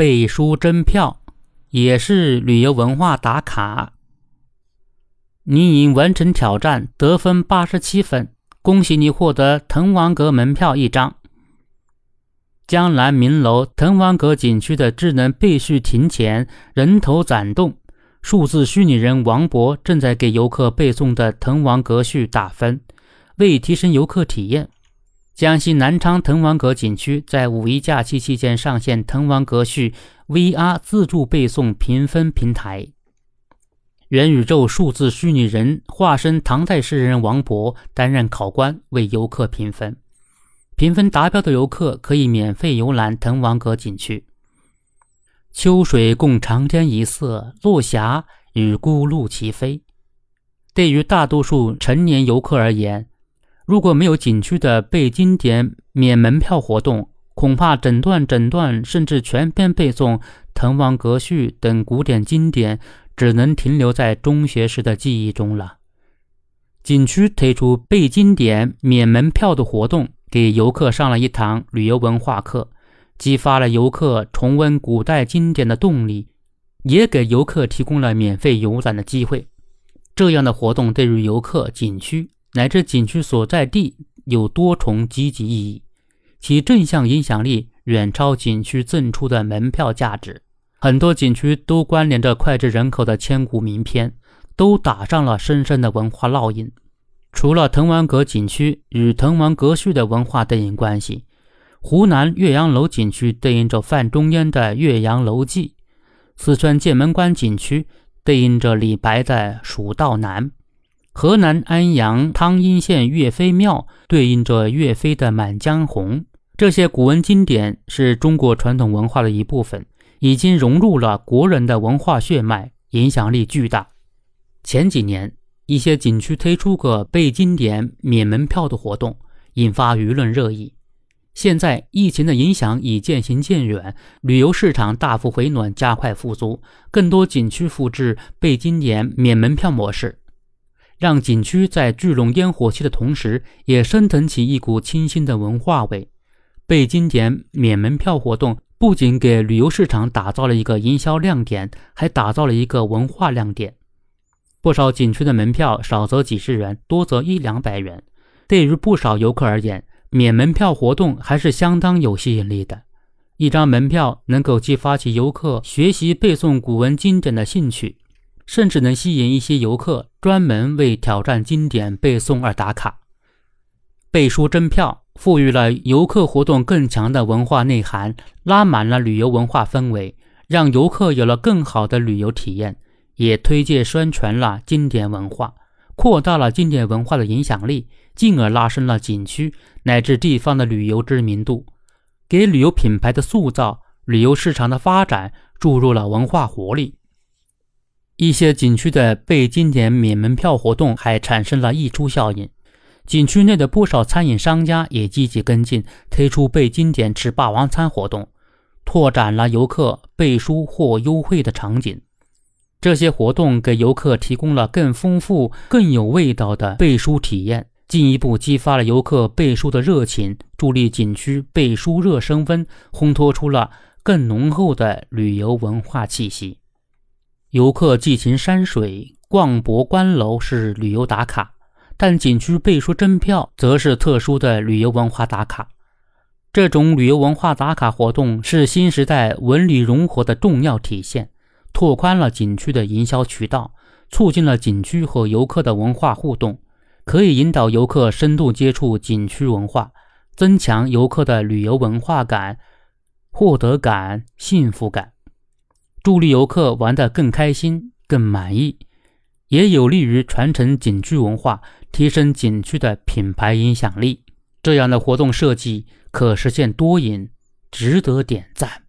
背书真票也是旅游文化打卡。你已完成挑战，得分八十七分，恭喜你获得滕王阁门票一张。江南名楼滕王阁景区的智能背书亭前人头攒动，数字虚拟人王博正在给游客背诵的滕王阁序打分。为提升游客体验，江西南昌滕王阁景区在五一假期期间上线滕王阁序 VR 自助背诵评分平台。元宇宙数字虚拟人化身唐代诗人王勃担任考官，为游客评分。评分达标的游客可以免费游览滕王阁景区。秋水共长天一色，落霞与孤鹭齐飞。对于大多数成年游客而言，如果没有景区的背经典免门票活动，恐怕整段整段甚至全篇背诵《滕王阁序》等古典经典，只能停留在中学时的记忆中了。景区推出背经典免门票的活动，给游客上了一堂旅游文化课，激发了游客重温古代经典的动力，也给游客提供了免费游览的机会。这样的活动对于游客、景区。乃至景区所在地有多重积极意义，其正向影响力远超景区赠出的门票价值。很多景区都关联着脍炙人口的千古名篇，都打上了深深的文化烙印。除了滕王阁景区与滕王阁序的文化对应关系，湖南岳阳楼景区对应着范仲淹的《岳阳楼记》，四川剑门关景区对应着李白的《蜀道难》。河南安阳汤阴县岳飞庙对应着岳飞的《满江红》，这些古文经典是中国传统文化的一部分，已经融入了国人的文化血脉，影响力巨大。前几年，一些景区推出个背经典免门票的活动，引发舆论热议。现在，疫情的影响已渐行渐远，旅游市场大幅回暖，加快复苏，更多景区复制背经典免门票模式。让景区在聚拢烟火气的同时，也升腾起一股清新的文化味。背经典免门票活动不仅给旅游市场打造了一个营销亮点，还打造了一个文化亮点。不少景区的门票少则几十元，多则一两百元。对于不少游客而言，免门票活动还是相当有吸引力的。一张门票能够激发起游客学习背诵古文经典的兴趣。甚至能吸引一些游客专门为挑战经典背诵而打卡。背书真票赋予了游客活动更强的文化内涵，拉满了旅游文化氛围，让游客有了更好的旅游体验，也推介宣传了经典文化，扩大了经典文化的影响力，进而拉升了景区乃至地方的旅游知名度，给旅游品牌的塑造、旅游市场的发展注入了文化活力。一些景区的背经典免门票活动还产生了溢出效应，景区内的不少餐饮商家也积极跟进，推出背经典吃霸王餐活动，拓展了游客背书获优惠的场景。这些活动给游客提供了更丰富、更有味道的背书体验，进一步激发了游客背书的热情，助力景区背书热升温，烘托出了更浓厚的旅游文化气息。游客寄情山水、逛博观楼是旅游打卡，但景区背书真票则是特殊的旅游文化打卡。这种旅游文化打卡活动是新时代文旅融合的重要体现，拓宽了景区的营销渠道，促进了景区和游客的文化互动，可以引导游客深度接触景区文化，增强游客的旅游文化感、获得感、幸福感。助力游客玩得更开心、更满意，也有利于传承景区文化，提升景区的品牌影响力。这样的活动设计可实现多赢，值得点赞。